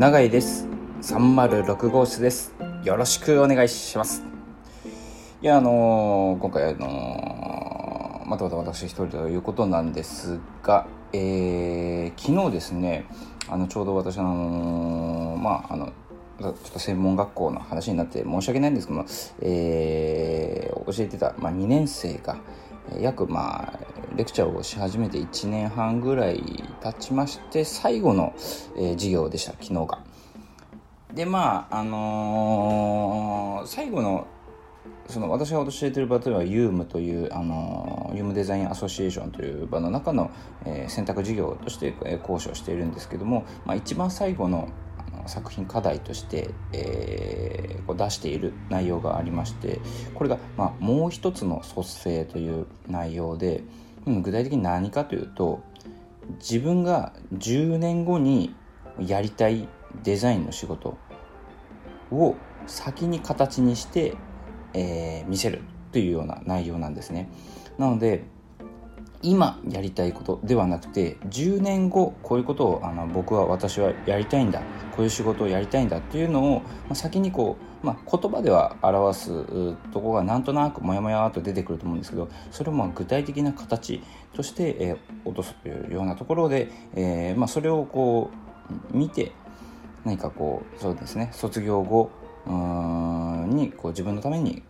永井です。306号室です。よろしくお願いします。いやあのー、今回あのー、またまた私一人ということなんですが、えー、昨日ですねあのちょうど私のまああのちょっと専門学校の話になって申し訳ないんですけども、えー、教えてた、まあ、2年生が約まあレクチャーをし始めて1年半ぐらい経ちまして最後の、えー、授業でした昨日が。でまああのー、最後のその私が教えてる場というのは UM という、あの UM デザインアソシエーションという場の中の、え、選択授業として、えー、講師をしているんですけども、まあ、一番最後の作品課題として、えー、こう出している内容がありましてこれが、まあ、もう一つの卒生という内容で、具体的に何かというと自分が10年後にやりたいデザインの仕事を先に形にして、えー、見せるというような内容なんですね。なので今やりたいことではなくて10年後こういうことをあの僕は私はやりたいんだこういう仕事をやりたいんだっていうのを、まあ、先にこう、まあ、言葉では表すとこがなんとなくモヤモヤと出てくると思うんですけどそれをまあ具体的な形として、えー、落とすというようなところで、えーまあ、それをこう見て何かこうそうですね卒業後にこう自分のために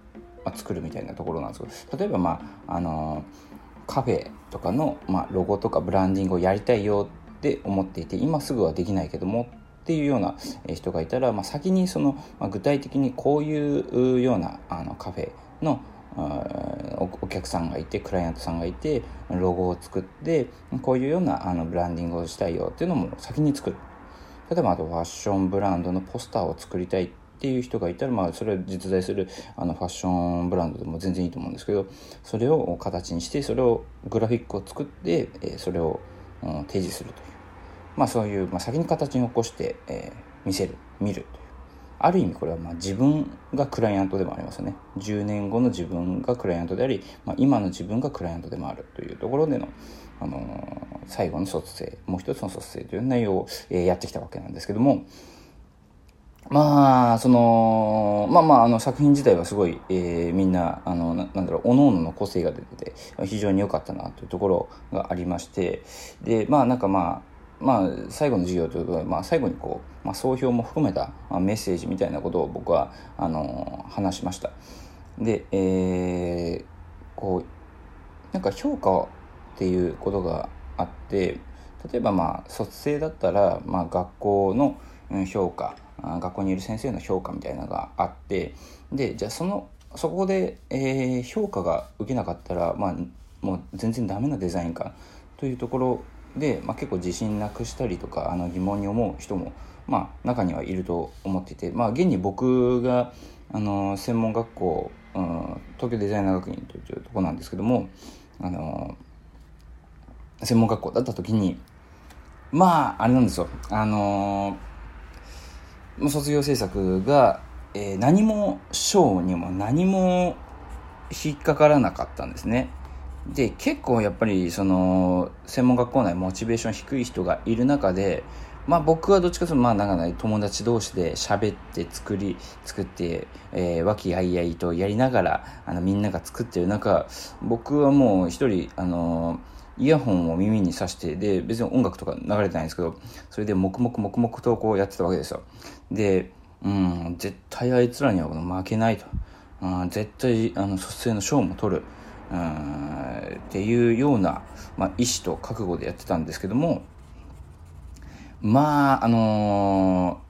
作るみたいなところなんですけど例えばまああのーカフェとかの、まあ、ロゴとかブランディングをやりたいよって思っていて今すぐはできないけどもっていうような人がいたら、まあ、先にその、まあ、具体的にこういうようなあのカフェのお客さんがいてクライアントさんがいてロゴを作ってこういうようなあのブランディングをしたいよっていうのも先に作る。例えばあとファッションブランドのポスターを作りたいっっていう人がいたら、まあ、それは実在するあのファッションブランドでも全然いいと思うんですけどそれを形にしてそれをグラフィックを作って、えそれを、うん、提示するという、まあ、そういう、まあ、先に形に起こして、えー、見せる見るという。ある意味これはまあ自分がクライアントでもありますよね。10年後の自分がクライアントであり、まあ、今の自分がクライアントでもあるというところでの、あのー、最後の卒生もう一つの卒生という内容を、えー、やってきたわけなんですけどもまあ、その、まあまあ、あの作品自体はすごい、えー、みんな、あの、なんだろう、各々の個性が出てて、非常に良かったなというところがありまして、で、まあなんかまあ、まあ、最後の授業ということで、まあ、最後にこう、まあ、総評も含めた、まあ、メッセージみたいなことを僕は、あの、話しました。で、えー、こう、なんか評価っていうことがあって、例えばまあ、卒生だったら、まあ、学校の評価、学校にいる先生の評価みたいなのがあってでじゃあそのそこで、えー、評価が受けなかったら、まあ、もう全然ダメなデザインかというところで、まあ、結構自信なくしたりとかあの疑問に思う人も、まあ、中にはいると思っていて、まあ、現に僕があの専門学校、うん、東京デザイナー学院というとこなんですけどもあの専門学校だった時にまああれなんですよ。あの卒業制作が、えー、何も賞にも何も引っかからなかったんですね。で結構やっぱりその専門学校内モチベーション低い人がいる中でまあ僕はどっちかというとまあなんか、ね、友達同士で喋って作り作って、えー、和気あいあいとやりながらあのみんなが作ってる中僕はもう一人あのイヤホンを耳に挿してで別に音楽とか流れてないんですけどそれで黙々黙々とこうやってたわけですよ。でうん絶対あいつらには負けないと、うん、絶対あの卒生の賞も取る。うんっていうような、まあ、意志と覚悟でやってたんですけどもまああのー、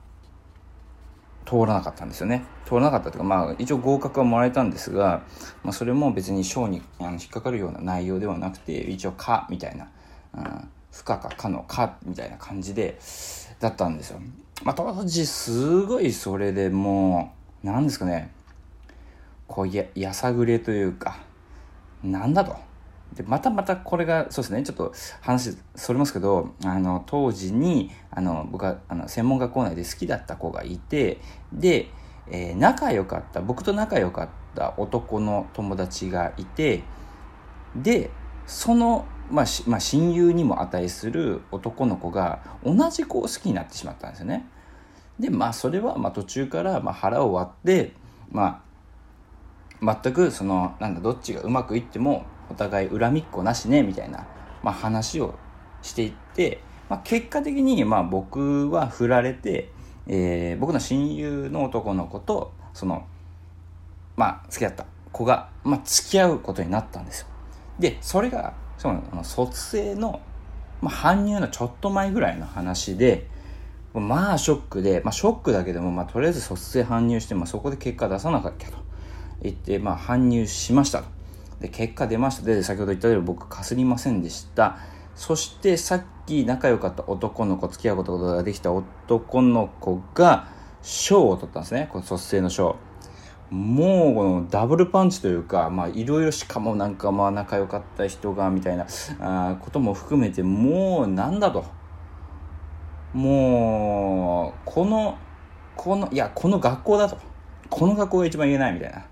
通らなかったんですよね。通らなかったというかまあ一応合格はもらえたんですが、まあ、それも別に賞にあの引っかかるような内容ではなくて一応「か」みたいな「うん、不可かかの「か」みたいな感じでだったんですよ。まあ、当時すごいそれでもう何ですかね。こうややさぐれというかなんだと。でまたまたこれがそうですねちょっと話それますけどあの当時にあの僕はあの専門学校内で好きだった子がいてで、えー、仲良かった僕と仲良かった男の友達がいてでそのまあ、まあ、親友にも値する男の子が同じ子を好きになってしまったんですよね。でまあそれはまあ途中からまあ腹を割ってまあ全くそのなんだどっちがうまくいってもお互い恨みっこなしねみたいな、まあ、話をしていって、まあ、結果的にまあ僕は振られて、えー、僕の親友の男の子とそのまあ付き合った子が、まあ、付き合うことになったんですよ。でそれがその卒生の、まあ、搬入のちょっと前ぐらいの話でまあショックで、まあ、ショックだけども、まあ、とりあえず卒生搬入して、まあ、そこで結果出さなかったと言って、まあ、搬入しましたと。で結果出ました。で先ほど言ったように僕かすりませんでした。そしてさっき仲良かった男の子付き合うことができた男の子が賞を取ったんですね。この卒生の賞。もうこのダブルパンチというかまあいろいろしかもなんかまあ仲良かった人がみたいなあことも含めてもうなんだと。もうこのこのいやこの学校だと。この学校が一番言えないみたいな。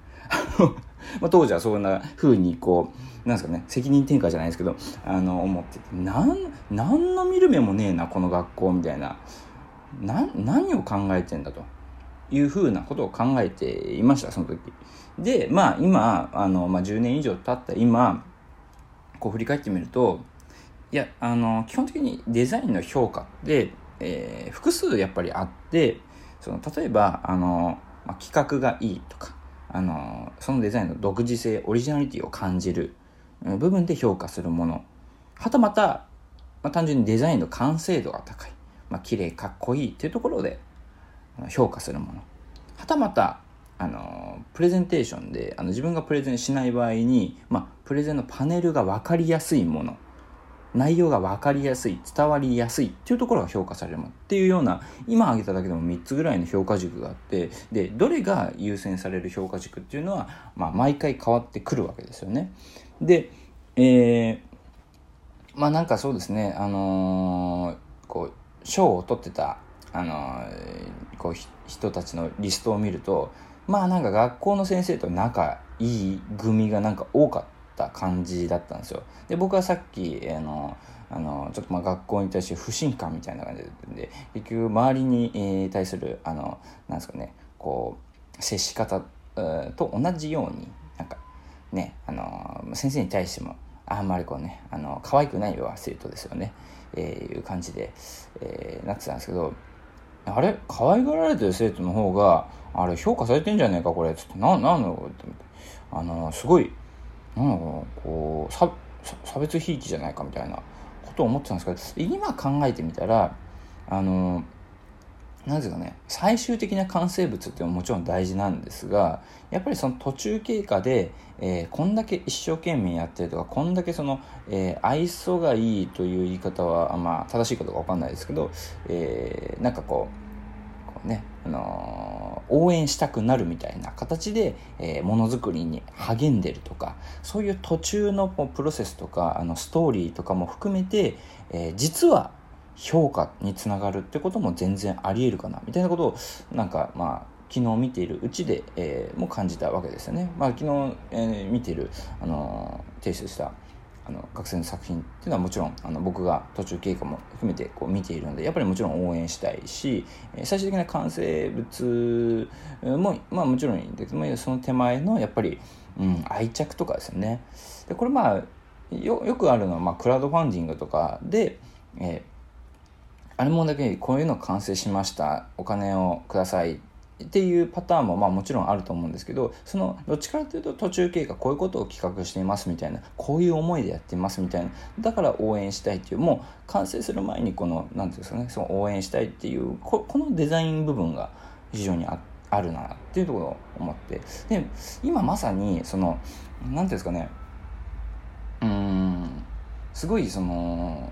まあ当時はそんな風にこうなんですかね責任転嫁じゃないですけどあの思っててなん何の見る目もねえなこの学校みたいな。な何を考えてんだというふうなことを考えていましたその時。でまあ今あの、まあ、10年以上経った今こう振り返ってみるといやあの基本的にデザインの評価ってえー、複数やっぱりあってその例えばあの、まあ、企画がいいとかあのそのデザインの独自性オリジナリティを感じる部分で評価するもの。はたまた、まあ、単純にデザインの完成度が高い、まあ綺麗かっこいいっていうところで評価するもの。はたまたあのプレゼンテーションであの自分がプレゼンしない場合に、まあ、プレゼンのパネルが分かりやすいもの。内容が分かりやすい伝わりやすいっていうところが評価されるものっていうような今挙げただけでも3つぐらいの評価軸があってでどれが優先される評価軸っていうのは、まあ、毎回変わってくるわけですよね。で、えー、まあなんかそうですねあのー、こう賞を取ってた、あのー、こう人たちのリストを見るとまあなんか学校の先生と仲いい組がなんか多かった。った感じだったんですよ。で僕はさっきあのあのちょっとまあ学校に対して不信感みたいな感じで結局周りに対するあのなんですかねこう接し方と同じようになんかねあの先生に対してもあんまりこうねあの可愛くないよは生徒ですよね、えー、いう感じで、えー、なってたんですけどあれ？可愛がられてる生徒の方があれ評価されてんじゃねえかこれつってななんのって。あのすごいなんこう差別ひいきじゃないかみたいなことを思ってたんですけど今考えてみたらあのなぜかね最終的な完成物っていうのはもちろん大事なんですがやっぱりその途中経過で、えー、こんだけ一生懸命やってるとかこんだけその、えー、愛想がいいという言い方はまあ正しいかどうか分かんないですけど、えー、なんかこうねあのー、応援したくなるみたいな形で、えー、ものづくりに励んでるとかそういう途中のプロセスとかあのストーリーとかも含めて、えー、実は評価につながるってことも全然ありえるかなみたいなことをなんかまあ昨日見ているうちで、えー、も感じたわけですよね。まあ、昨日、えー、見ている、あのー、提出したあの学生の作品っていうのはもちろんあの僕が途中経過も含めてこう見ているのでやっぱりもちろん応援したいし最終的な完成物も、まあ、もちろんいいんですけどその手前のやっぱり、うん、愛着とかですよね。でこれまあよよくあるのは、まあ、クラウドファンディングとかで、えー、あれもだけこういうの完成しました。お金をください。っていうパターンもまあもちろんあると思うんですけどそのどっちかというと途中経過こういうことを企画していますみたいなこういう思いでやっていますみたいなだから応援したいっていうもう完成する前にこの何ていうんですかねその応援したいっていうここのデザイン部分が非常にああるなっていうところを思ってで今まさにその何ていうんですかねうんすごいその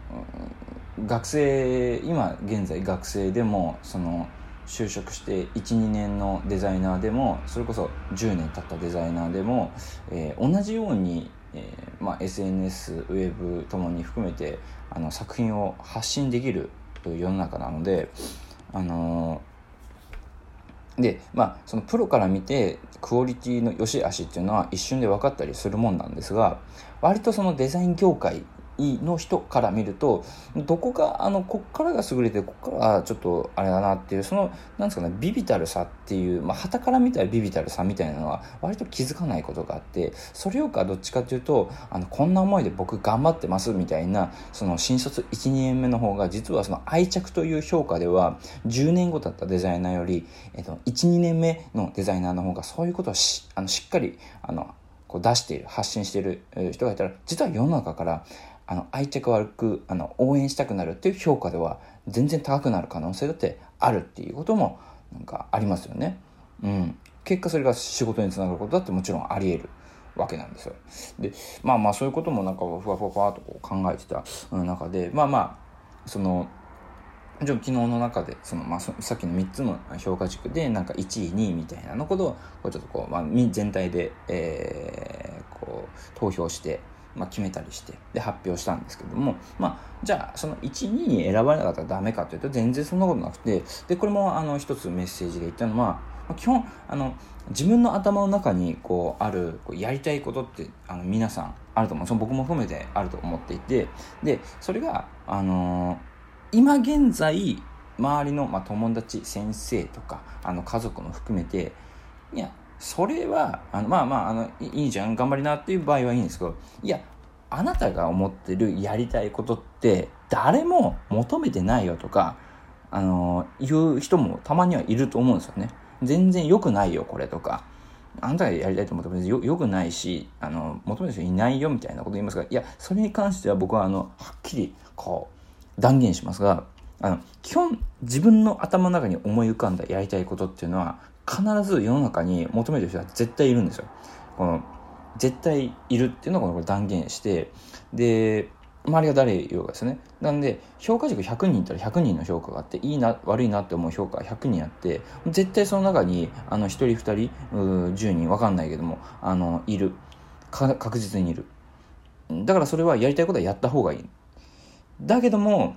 学生今現在学生でもその就職して12年のデザイナーでもそれこそ10年経ったデザイナーでも、えー、同じように、えーまあ、SNS ウェブともに含めてあの作品を発信できるという世の中なのであのー、でまあそのプロから見てクオリティの良し悪しっていうのは一瞬で分かったりするもんなんですが割とそのデザイン業界の人から見るとどこがあのこっからが優れてこっからはちょっとあれだなっていうそのなんですかねビビたるさっていうまあ旗から見たらビビたるさみたいなのは割と気づかないことがあってそれよかどっちかっていうとあのこんな思いで僕頑張ってますみたいなその新卒12年目の方が実はその愛着という評価では10年後だったデザイナーより、えっと、12年目のデザイナーの方がそういうことをしあのしっかりあのこう出している発信している人がいたら実は世の中からあの愛着悪くあの応援したくなるっていう評価では全然高くなる可能性だってあるっていうこともなんかありますよね。うん、結果それが仕事につながることだってもちろんあり得るわけなんですよ。でまあまあそういうこともなんかふわふわふわとこう考えてた中でまあまあそのじゃ昨日の中でその、まあ、さっきの3つの評価軸でなんか1位2位みたいなのことをこうちょっとこう、まあ、全体で、えー、こう投票して、まあ、決めたりしてで発表したんですけども、まあ、じゃあその1、2に選ばれなかったらダメかというと全然そんなことなくてでこれもあの一つメッセージで言ったのは、まあ、基本あの自分の頭の中にこうあるこうやりたいことってあの皆さんあると思う。その僕も含めてあると思っていてでそれがあのー今現在周りの、まあ、友達先生とかあの家族も含めていやそれはあのまあまああのいいじゃん頑張りなっていう場合はいいんですけどいやあなたが思ってるやりたいことって誰も求めてないよとかあの言う人もたまにはいると思うんですよね。全然良くないよこれとか。あなたがやりたいと思ってもよよくないしあの求める人いないよみたいなこと言いますがいやそれに関しては僕はあのはっきりこう断言しますがあの基本自分の頭の中に思い浮かんだやりたいことっていうのは必ず世の中に求めてる人は絶対いるんですよ。この絶対いるっていうのをこれ断言してで周りが誰言うかですね。なんで評価軸100人いたら100人の評価があっていいな悪いなって思う評価100人あって絶対その中にあの1人2人10人分かんないけどもあのいる。確実にいる。だからそれはやりたいことはやった方がいい。だけども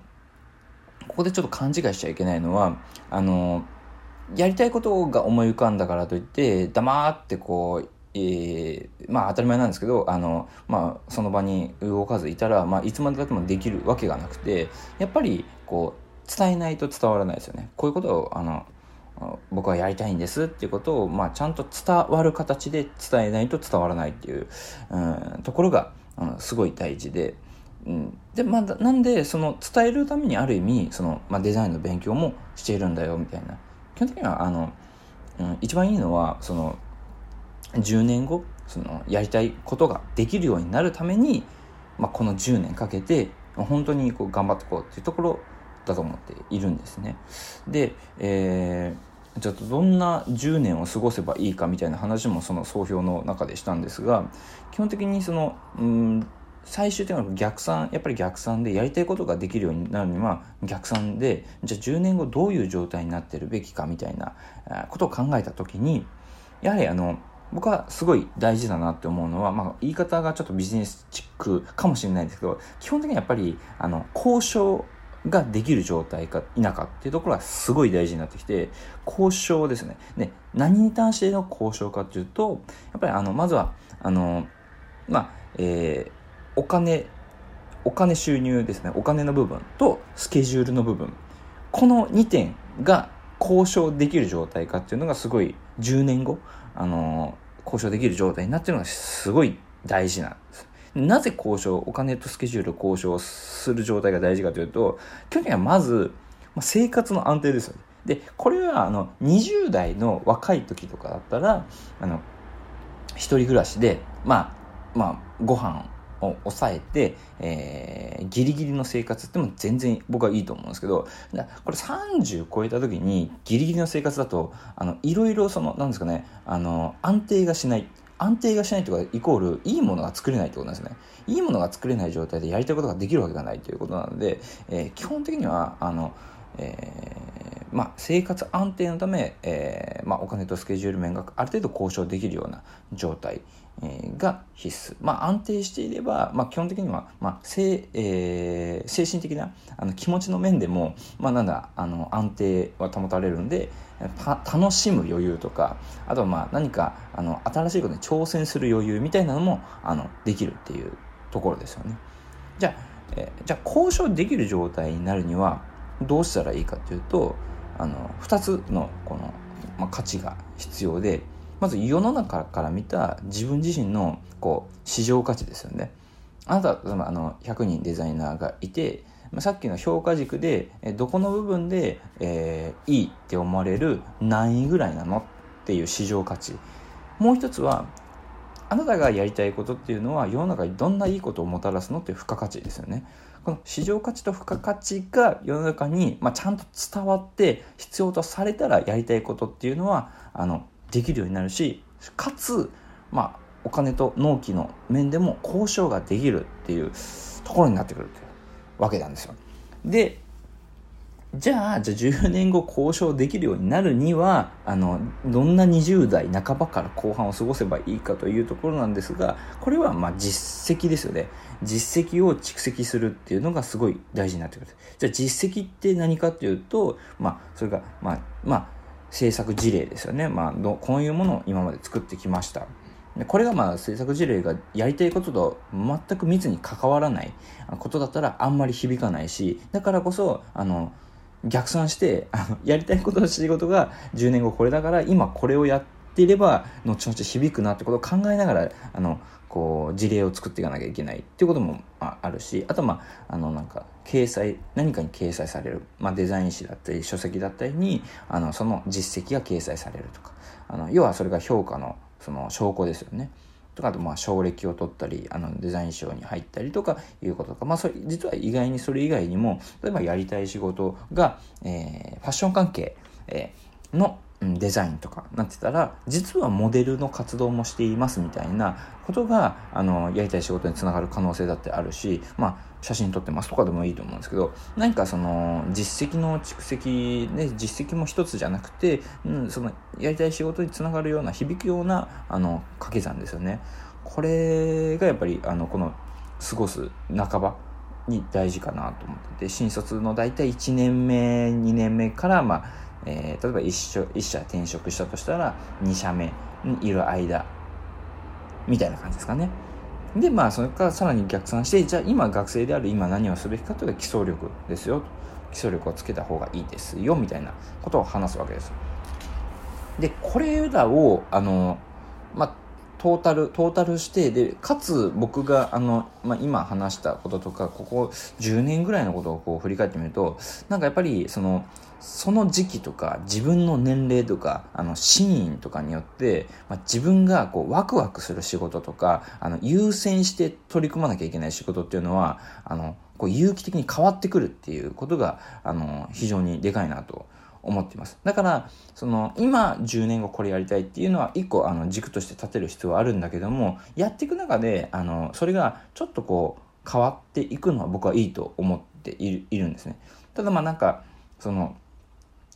ここでちょっと勘違いしちゃいけないのはあのやりたいことが思い浮かんだからといって黙ってこうえー、まあ当たり前なんですけどあの、まあ、その場に動かずいたら、まあ、いつまでたってもできるわけがなくてやっぱりこう伝えないと伝わらないですよねこういうことをあの僕はやりたいんですっていうことを、まあ、ちゃんと伝わる形で伝えないと伝わらないっていう、うん、ところが、うん、すごい大事で。うん、でまあ、なんでその伝えるためにある意味その、まあ、デザインの勉強もしているんだよみたいな基本的にはあの、うん、一番いいのはその10年後そのやりたいことができるようになるために、まあ、この10年かけて本当にこう頑張っていこうっていうところだと思っているんですね。で、えー、ちょっとどんな10年を過ごせばいいかみたいな話もその総評の中でしたんですが基本的にそのうん最終的には逆算やっぱり逆算でやりたいことができるようになるには逆算でじゃあ10年後どういう状態になってるべきかみたいなことを考えた時にやはりあの僕はすごい大事だなって思うのは、まあ、言い方がちょっとビジネスチックかもしれないですけど基本的にはやっぱりあの交渉ができる状態か否かっていうところがすごい大事になってきて交渉ですね。で何に対しての交渉かっていうとやっぱりあのまずはあのまあえーお金お金収入ですねお金の部分とスケジュールの部分この2点が交渉できる状態かっていうのがすごい10年後、あのー、交渉できる状態になってるのがすごい大事なんです。なぜ交渉、お金とスケジュール交渉する状態が大事かというと、基本的にはまず、まあ、生活の安定ですよね。で、これはあの20代の若い時とかだったら、あの、一人暮らしで、まあ、まあ、ご飯を抑えて、えー、ギリギリの生活っても全然僕はいいと思うんですけど、これ30超えた時にギリギリの生活だと、あの、いろいろその、なんですかね、あの、安定がしない。安定がしないとかイコールいいものが作れないってことなんですね。いいものが作れない状態でやりたいことができるわけがないということなので、えー、基本的には、あの、えー、まあ、生活安定のため、えー、まあ、お金とスケジュール面がある程度交渉できるような状態、が必須。まあ、安定していれば、まあ、基本的には、まあ、精えー、精神的なあの気持ちの面でも、まあ、なんだあの安定は保たれるんで楽しむ余裕とかあとはまあ何かあの新しいことに挑戦する余裕みたいなのもあのできるっていうところですよね。じゃあえー、じゃあ交渉できる状態になるにはどうしたらいいかというとあの2つのこの、まあ、価値が必要でまず世の中から見た自分自身のこう市場価値ですよね。あなたあの100人デザイナーがいてさっきの評価軸でどこの部分で、えー、いいって思われる何位ぐらいなの？っていう市場価値。もう一つはあなたがやりたいことっていうのは世の中にどんないいことをもたらすの？っていう付加価値ですよね。この市場価値と付加価値が世の中に、まあ、ちゃんと伝わって必要とされたらやりたいことっていうのはあのできるようになるしかつ、まあ、お金と納期の面でも交渉ができるっていうところになってくるというわけなんですよ。でじゃあ、じゃあ10年後交渉できるようになるには、あの、どんな20代半ばから後半を過ごせばいいかというところなんですが、これはまあ実績ですよね。実績を蓄積するっていうのがすごい大事になってくる。じゃあ実績って何かっていうと、まあ、それが、まあ、まあ、制作事例ですよね。まあ、こういうものを今まで作ってきましたで。これがまあ制作事例がやりたいことと全く密に関わらないことだったらあんまり響かないし、だからこそ、あの、逆算してあのやりたいことの仕事が10年後これだから今これをやっていれば後々響くなってことを考えながらあのこう事例を作っていかなきゃいけないっていうこともあるしあとまああのなんか掲載何かに掲載される、まあ、デザイン誌だったり書籍だったりにあのその実績が掲載されるとかあの要はそれが評価のその証拠ですよね。とかあとまあ奨励を取ったりあのデザイン賞に入ったりとかいうこととか、まあ、それ実は意外にそれ以外にも例えばやりたい仕事が、えー、ファッション関係、えー、のデザインとかなってたら実はモデルの活動もしていますみたいなことがあのやりたい仕事につながる可能性だってあるしまあ写真撮ってますとかでもいいと思うんですけど何かその実績の蓄積で実績も一つじゃなくて、うん、そのやりたい仕事につながるような響くようなあの掛け算ですよね。これがやっぱりあのこの過ごす半ばに大事かなと思ってて新卒の大体1年目2年目からまあえー、例えば一社一社転職したとしたら2社目にいる間みたいな感じですかね。でまあそれからさらに逆算してじゃあ今学生である今何をすべきかというと基礎力ですよ基礎力をつけた方がいいですよみたいなことを話すわけです。でこれらをあのまあトータル、トータルしてで、かつ僕が、あの、まあ、今話したこととか、ここ10年ぐらいのことをこう振り返ってみると、なんかやっぱり、その、その時期とか、自分の年齢とか、あの、シーンとかによって、まあ、自分がこう、ワクワクする仕事とか、あの、優先して取り組まなきゃいけない仕事っていうのは、あの、こう、有機的に変わってくるっていうことが、あの、非常にでかいなと思っています。だから、その、今10年後これやりたいっていうのは一個あの軸として立てる必要はあるんだけども、やっていく中で、あの、それがちょっとこう変わっていくのは僕はいいと思っているいるんですね。ただまあなんか、その、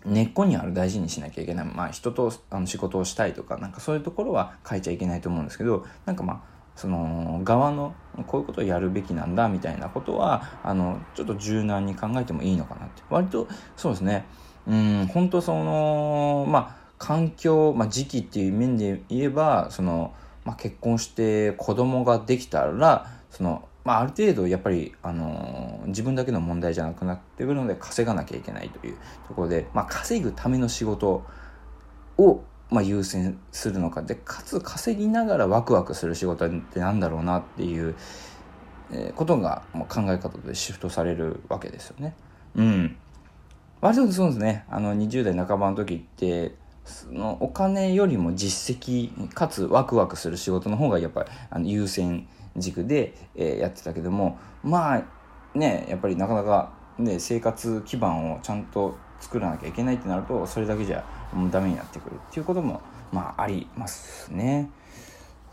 根っこにある大事にしなきゃいけない。まあ人とあの仕事をしたいとか、なんかそういうところは変えちゃいけないと思うんですけど、なんかまあ、その側のこういうことをやるべきなんだみたいなことはあのちょっと柔軟に考えてもいいのかなって割とそうですねうん本当そのまあ環境、まあ、時期っていう面で言えばその、まあ、結婚して子供ができたらその、まあ、ある程度やっぱり、あのー、自分だけの問題じゃなくなってくるので稼がなきゃいけないというところで、まあ、稼ぐための仕事を、まあ、優先するのか。でかつ稼ぎながらワクワクする仕事ってなんだろうなっていう、ことが、まあ、考え方でシフトされるわけですよね。うん。割とそうですね。あの20代半ばの時ってそのお金よりも実績かつワクワクする仕事の方がやっぱりあの優先軸で、えー、やってたけどもまあねやっぱりなかなか、ね、生活基盤をちゃんと作らなきゃいけないってなるとそれだけじゃもうダメになってくるっていうこともまあありますね。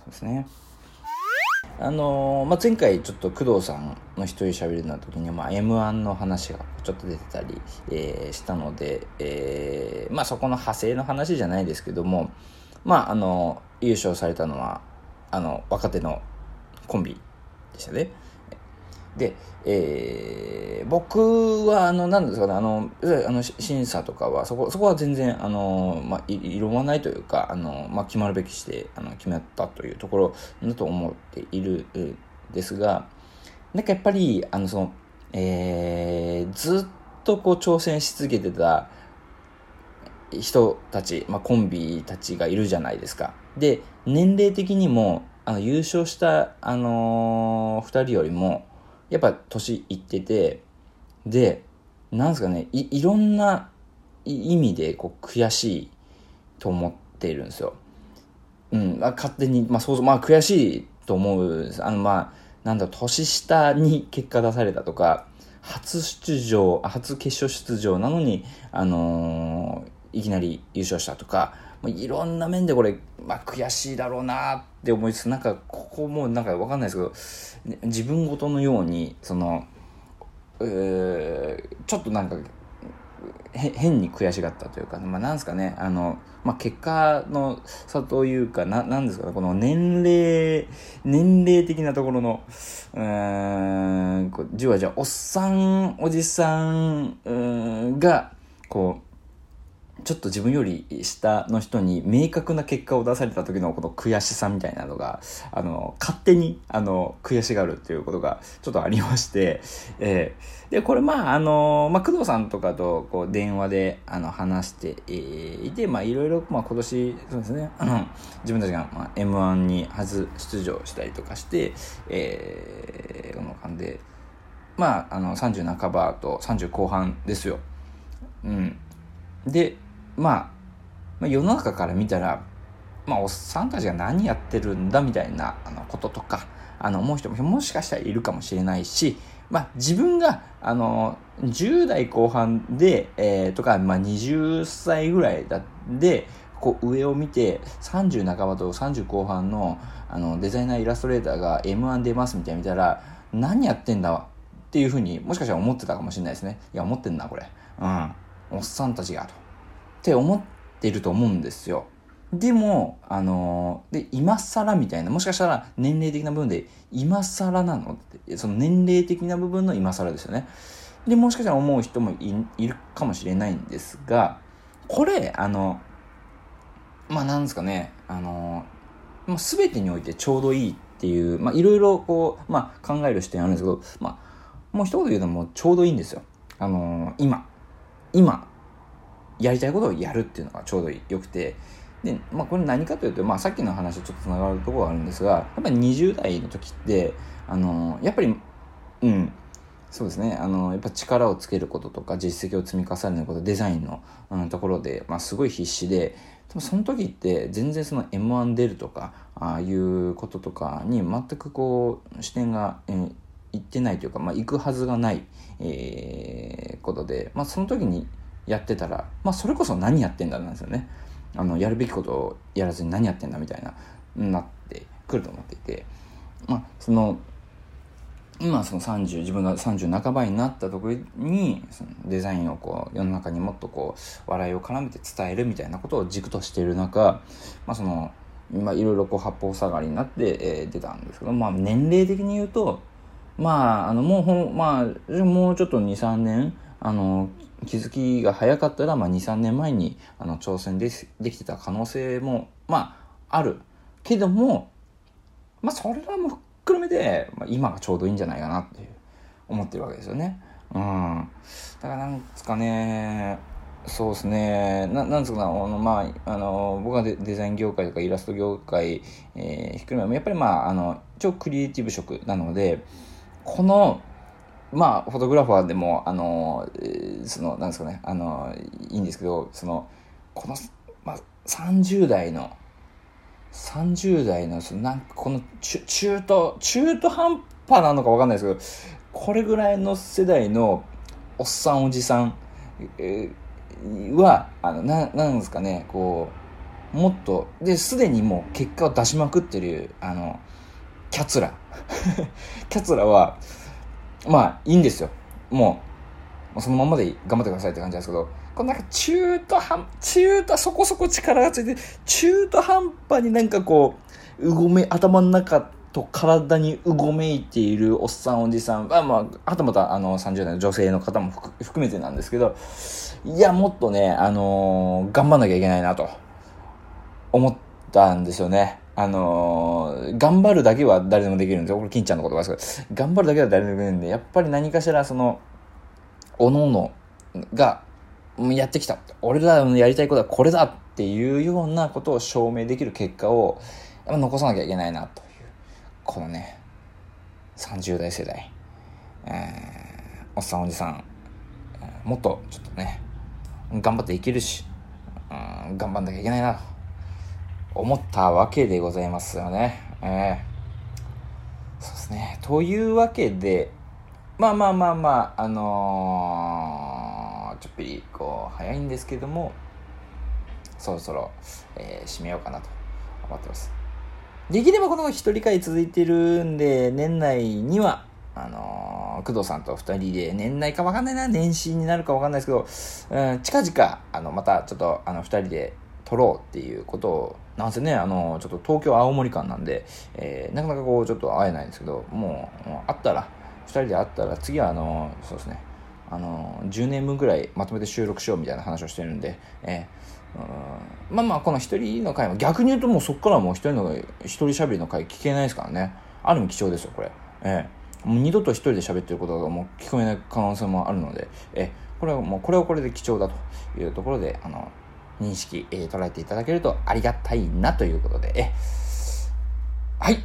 そうですね。あのー、まあ、前回ちょっと工藤さんの一人喋るの時に、まあ、M1 の話がちょっと出てたり、えー、したので、えー、まあ、そこの派生の話じゃないですけども、まあ、あの、優勝されたのは、あの、若手のコンビでしたね。で、えー、僕は、あの、なんですかね、あの、あの審査とかは、そこ、そこは全然、あの、まあ、異論はないというか、あの、まあ、決まるべきして、あの、決めたというところだと思っているですが、なんかやっぱり、あの、その、えー、ずっとこう挑戦し続けてた人たち、まあ、コンビたちがいるじゃないですか。で、年齢的にも、あの、優勝した、あのー、二人よりも、やっぱ年いってて、で、なんですかね、い、いろんな意味でこう悔しいと思っているんですよ。うん、まあ、勝手に、まあ、そうそう、まあ、悔しいと思う。あの、まあ、なんだ、年下に結果出されたとか、初出場、初決勝出場なのに、あのー、いきなり優勝したとか、いろんな面でこれ、まあ、悔しいだろうなって思いつつ、なんか、ここもなんかわかんないですけど、自分ごとのように、その、えー、ちょっとなんか、変に悔しがったというか、まあ、なんですかね、あの、まあ、結果の差というか、な、なんですかね、この年齢、年齢的なところの、うん、じわじわ、おっさん、おじさん、うん、が、こう、ちょっと自分より下の人に明確な結果を出された時のこの悔しさみたいなのが、あの、勝手に、あの、悔しがるっていうことがちょっとありまして、えー、で、これまあ、あの、まあ、工藤さんとかとこう電話で、あの、話して、えー、いて、まあ、いろいろ、まあ、今年、そうですね、あの、自分たちが、まあ、M1 に初出場したりとかして、えー、この感じで、まあ、あの、30半ばと30後半ですよ。うん。で、まあ、まあ、世の中から見たら、まあ、おっさんたちが何やってるんだみたいなあのこととか、あの、思う人ももしかしたらいるかもしれないし、まあ、自分が、あの、10代後半で、えー、とか、まあ、20歳ぐらいだで、こう上を見て30半ばと30後半のあのデザイナーイラストレーターが M1 出ますみたいな見たら何やってんだっていうふうにもしかしたら思ってたかもしれないですね。いや思ってんなこれ。うん。おっさんたちがと。って思ってると思うんですよ。でも、あのー、で、今更みたいな、もしかしたら年齢的な部分で、今更なのって、その年齢的な部分の今更ですよね。で、もしかしたら思う人もいるかもしれないんですが、これ、あの、まあ、なんですかね、あのー、すべてにおいてちょうどいいっていう、まあ、いろいろこう、まあ、考える視点あるんですけど、まあ、もう一言言うともうちょうどいいんですよ。あの、今。今、やりたいことをやるっていうのがちょうどよくて、で、まあこれ何かというと、まあさっきの話とちょっと繋がるところがあるんですが、やっぱり20代の時って、あの、やっぱり、うん、そうですね、あの、やっぱ力をつけることとか実績を積み重ねること、デザインの、うん、ところで、まあすごい必死で、でもその時って全然その M1 出るとか、ああいうこととかに全くこう視点が、えー、行ってないというか、まあ行くはずがない、えー、ことで、まあその時にやってたら、まあ、それこそ何やってんだなんですよね。あの、やるべきことをやらずに何やってんだみたいな、なってくると思っていて、まあ、その、今その30、自分が30半ばになったところに、そのデザインをこう、世の中にもっとこう、笑いを絡めて伝えるみたいなことを軸としている中、まあその、今いろいろこう八方下がりになって、えー、出たんですけど、まあ年齢的に言うと、まあ、あの、もうほん、まあ、もうちょっと2、3年、あの、気づきが早かったら、まあ、2、3年前にあの挑戦でできてた可能性も、まあ、ある。けども、まあ、それらも含めて、まあ、今がちょうどいいんじゃないかなっていう思ってるわけですよね。うん。だからなんですかね、そうですね。ななんですか、あの、まあ、あの、僕はデザイン業界とかイラスト業界、えー、ひっくるめやっぱりまあ、あの、超クリエイティブ職なので、この、まあ、フォトグラファーでも、あの、その、なんですかね、あの、いいんですけど、その、この、まあ、30代の、30代の、そのなんかこの中、中途、中途半端なのかわかんないですけど、これぐらいの世代のおっさんおじさん、えー、は、あの、な、なんですかね、こう、もっと、で、すでにもう結果を出しまくってる、あの、キャツラ。キャツラは、まあ、いいんですよ。もう、そのままで頑張ってくださいって感じなんですけど、このなんか中途半、中途、そこそこ力がついて、中途半端になんかこう、うごめ、頭の中と体にうごめいているおっさんおじさんは、まあ、はたまたあの30代の女性の方も含めてなんですけど、いや、もっとね、あのー、頑張んなきゃいけないなと、思ったんですよね。あのー、頑張るだけは誰でもできるんですよ。これ、金ちゃんの言葉ですけど、頑張るだけは誰でもできるんで、やっぱり何かしら、その、おのおのが、やってきた。俺らのやりたいことはこれだっていうようなことを証明できる結果を、残さなきゃいけないな、という。このね、30代世代、えー、おっさんおじさん、もっとちょっとね、頑張っていけるし、うん、頑張んなきゃいけないな、と思ったわけでございますよね。えー、そうですね。というわけで、まあまあまあまあ、あのー、ちょっぴり、こう、早いんですけども、そろそろ、えー、締めようかなと思ってます。できればこの一人会続いてるんで、年内には、あのー、工藤さんと二人で、年内かわかんないな、年始になるかわかんないですけど、うん、近々、あの、またちょっと、あの、二人で撮ろうっていうことを、なんせね、あの、ちょっと東京青森間なんで、えー、なかなかこう、ちょっと会えないんですけど、もう、もう会ったら、二人で会ったら、次はあの、そうですね、あの、10年分ぐらいまとめて収録しようみたいな話をしてるんで、えー、まあまあ、この一人の回も、逆に言うともうそこからもう一人の、一人喋りの回聞けないですからね。ある意味貴重ですよ、これ。えーもう二度と一人で喋ってることがもう聞こえない可能性もあるので、えこれはもうこれはこれで貴重だというところで、あの、認識、えー、捉えていただけるとありがたいなということで、えはい。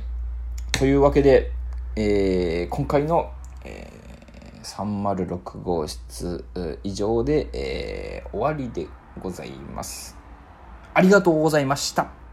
というわけで、えー、今回の、えー、306号室以上で、えー、終わりでございます。ありがとうございました。